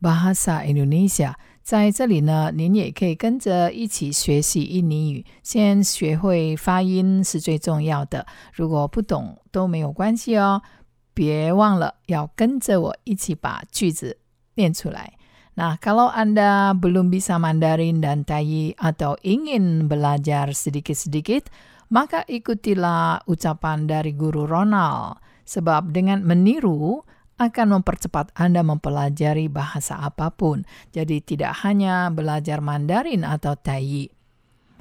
bahasa Indonesia. 在这里呢，您也可以跟着一起学习印尼语。先学会发音是最重要的，如果不懂都没有关系哦。别忘了要跟着我一起把句子念出来。Nah, kalau Anda belum bisa Mandarin dan Tai atau ingin belajar sedikit-sedikit, maka ikutilah ucapan dari guru Ronald. Sebab dengan meniru akan mempercepat Anda mempelajari bahasa apapun. Jadi tidak hanya belajar Mandarin atau Tai.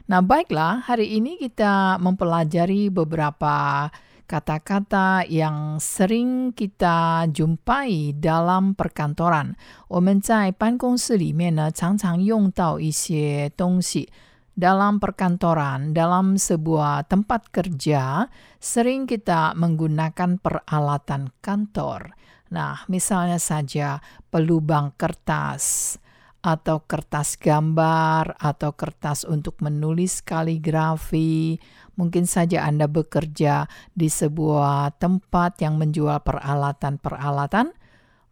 Nah, baiklah, hari ini kita mempelajari beberapa kata-kata yang sering kita jumpai dalam perkantoran. 我们在办公室里面呢，常常用到一些东西。Dalam perkantoran, dalam sebuah tempat kerja, sering kita menggunakan peralatan kantor. Nah, misalnya saja pelubang kertas, atau kertas gambar, atau kertas untuk menulis kaligrafi, Mungkin saja Anda bekerja di sebuah tempat yang menjual peralatan-peralatan,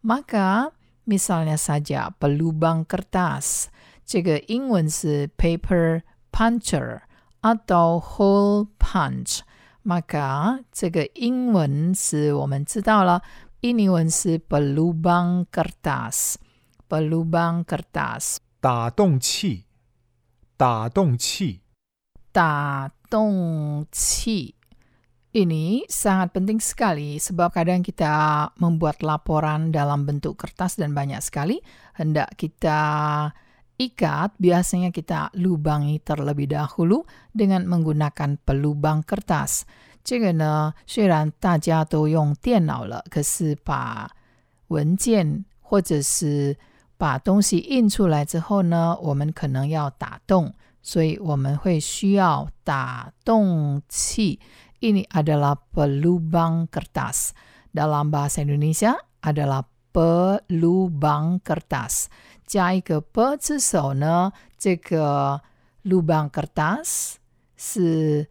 maka misalnya saja pelubang kertas, 这个英文是 paper puncher atau hole punch. Maka 这个英文是我们知道了， 印尼文是 pelubang kertas. pelubang kertas. 打洞器，打洞器，打洞器 ini sangat penting sekali sebab kadang kita membuat laporan dalam bentuk kertas dan banyak sekali hendak kita ikat biasanya kita lubangi terlebih dahulu dengan menggunakan pelubang kertas. 这个呢，虽然大家都用电脑了，可是把文件或者是把东西印出来之后呢，我们可能要打洞。所以我们会需要打洞器。Ini adalah pelubang kertas. Dalam bahasa Indonesia adalah pelubang kertas. 加一个 pe 字首呢，这个 lubang kertas 是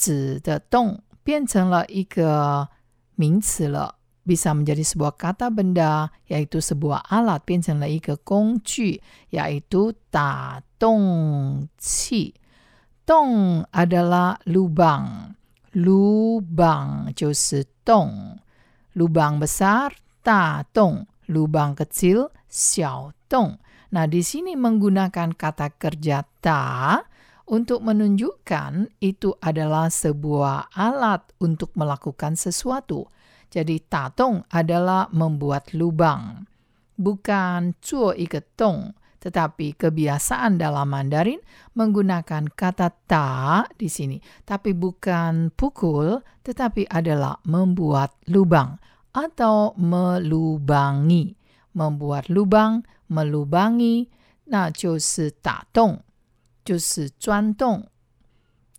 指的洞，变成了一个名词了。bisa menjadi sebuah kata benda, yaitu sebuah alat, 变成了一个工具, yaitu 打洞器. Dong adalah lubang. Lubang 就是洞. Lubang besar, 大洞. Lubang kecil, 小洞. Nah, di sini menggunakan kata kerja ta untuk menunjukkan itu adalah sebuah alat untuk melakukan sesuatu. Jadi tatong adalah membuat lubang. Bukan zuo ike tong, tetapi kebiasaan dalam Mandarin menggunakan kata ta di sini. Tapi bukan pukul, tetapi adalah membuat lubang atau melubangi. Membuat lubang, melubangi, 那就是打洞， 就是钻洞。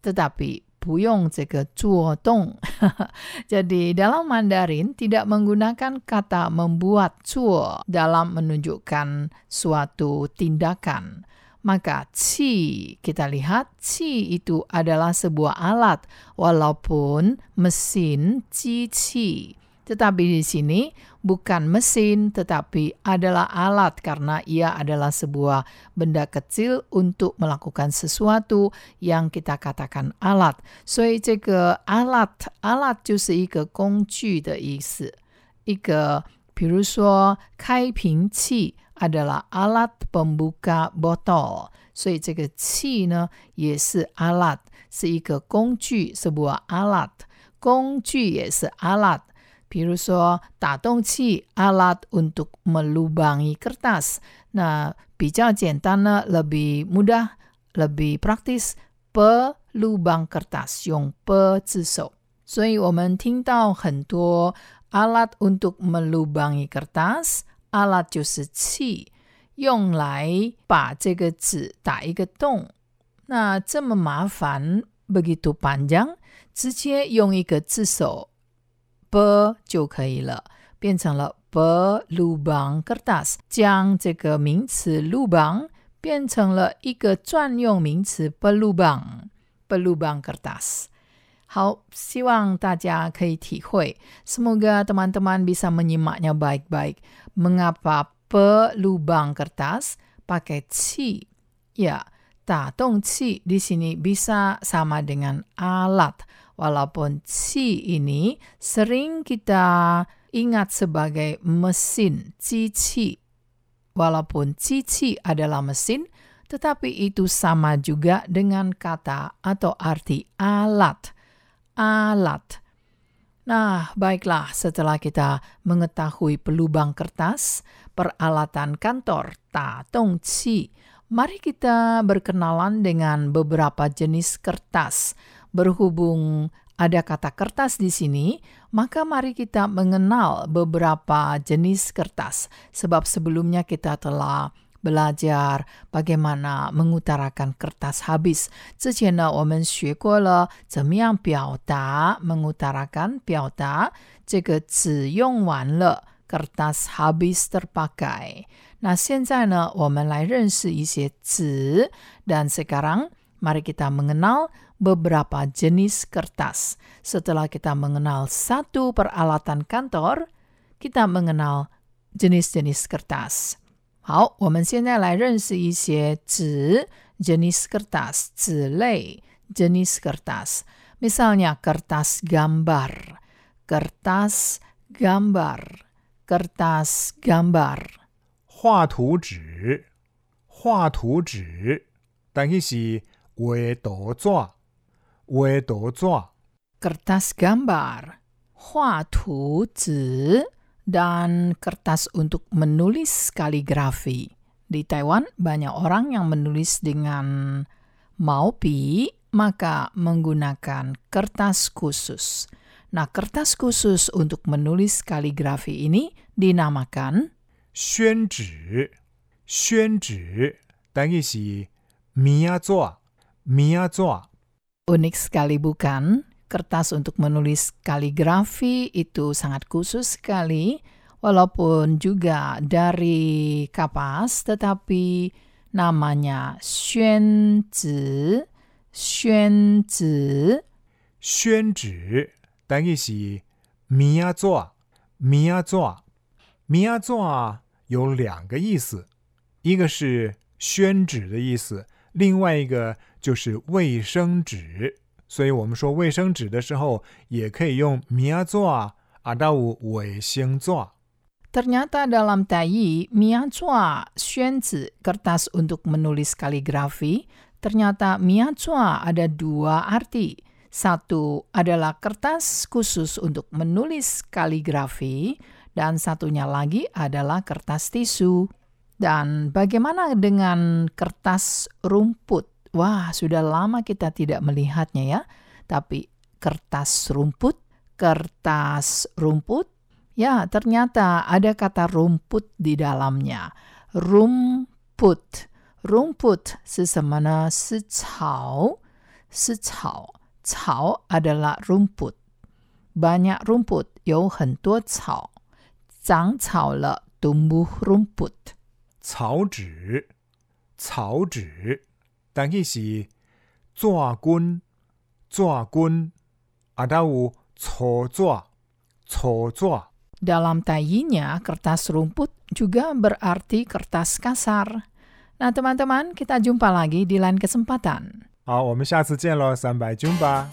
tetapi 不用这个做动。Jadi dalam Mandarin tidak menggunakan kata membuat zuo dalam menunjukkan suatu tindakan. Maka ci kita lihat ci itu adalah sebuah alat walaupun mesin cici. Tetapi di sini bukan mesin, tetapi adalah alat karena ia adalah sebuah benda kecil untuk melakukan sesuatu yang kita katakan alat. 所以这个 alat alat 就是一个工具的意思。一个，比如说开瓶器 adalah alat pembuka botol，所以这个器呢也是 alat，是一个工具，sebuah alat。工具也是 alat。 比如说打洞器 alat untuk melubangi kertas. Nah, 比较简单呢，lebih mudah, lebih praktis pelubang kertas 用 pe 字首。所以我们听到很多 alat untuk melubangi kertas, alat 就是器。 用来把这个纸打一个洞。那这么麻烦，begitu panjang，直接用一个字首 b 就可以了，变成了 belubang kertas，将这个名词 lubang 变成了一个专用名词 belubang belubang kertas。好，希望大家可以体会。Semoga teman-teman bisa menyimaknya baik-baik. Mengapa pelubang kertas pakai ci? Ya, tatung ci di sini bisa sama dengan alat. Walaupun ci ini sering kita ingat sebagai mesin, cici. Walaupun cici adalah mesin, tetapi itu sama juga dengan kata atau arti alat alat. Nah, baiklah, setelah kita mengetahui pelubang kertas, peralatan kantor, tatong ci, mari kita berkenalan dengan beberapa jenis kertas. Berhubung ada kata kertas di sini, maka mari kita mengenal beberapa jenis kertas. Sebab sebelumnya kita telah belajar bagaimana mengutarakan kertas habis. 之前呢，我们学过了怎么样表达 mengutarakan 表达这个纸用完了，kertas habis terpakai。那现在呢，我们来认识一些纸，dan sekarang mari kita mengenal beberapa jenis kertas. Setelah kita mengenal satu peralatan kantor, kita mengenal jenis-jenis kertas. 好，我们现在来认识一些纸 jenis kertas 纸类 jenis kertas. Misalnya kertas gambar, kertas gambar, kertas gambar. 画图纸，画图纸，但是是 画图纸，画图纸。 Kertas gambar, 画图纸 dan kertas untuk menulis kaligrafi. Di Taiwan banyak orang yang menulis dengan maupi, maka menggunakan kertas khusus. Nah, kertas khusus untuk menulis kaligrafi ini dinamakan 宣纸，宣纸，但是是棉纸， 棉纸。 unik sekali bukan? Kertas untuk menulis kaligrafi itu sangat khusus sekali, walaupun juga dari kapas, tetapi namanya 宣纸，宣纸。宣纸，但是是棉纸，棉纸。棉纸有两个意思，一个是宣纸的意思，另外一个 就是卫生纸。所以我们说卫生纸的时候，也可以用棉纸 atau 卫生纸。 Ternyata dalam Taiyi, miazua, 宣纸 kertas untuk menulis kaligrafi, ternyata miazua ada dua arti. Satu adalah kertas khusus untuk menulis kaligrafi, dan satunya lagi adalah kertas tisu. Dan bagaimana dengan kertas rumput? Wah, sudah lama kita tidak melihatnya ya. Tapi kertas rumput, kertas rumput, ya ternyata ada kata rumput di dalamnya. Rumput. Rumput sesemana secau. Secau. Cao adalah rumput. Banyak rumput, 有很多草。长草了，tumbuh rumput。草纸，草纸， 但是是纸棍，纸棍，atau 草纸，草纸。 Dalam tayinya, kertas rumput juga berarti kertas kasar. Nah, teman-teman, kita jumpa lagi di lain kesempatan. 好，我们下次见喽，三百军吧。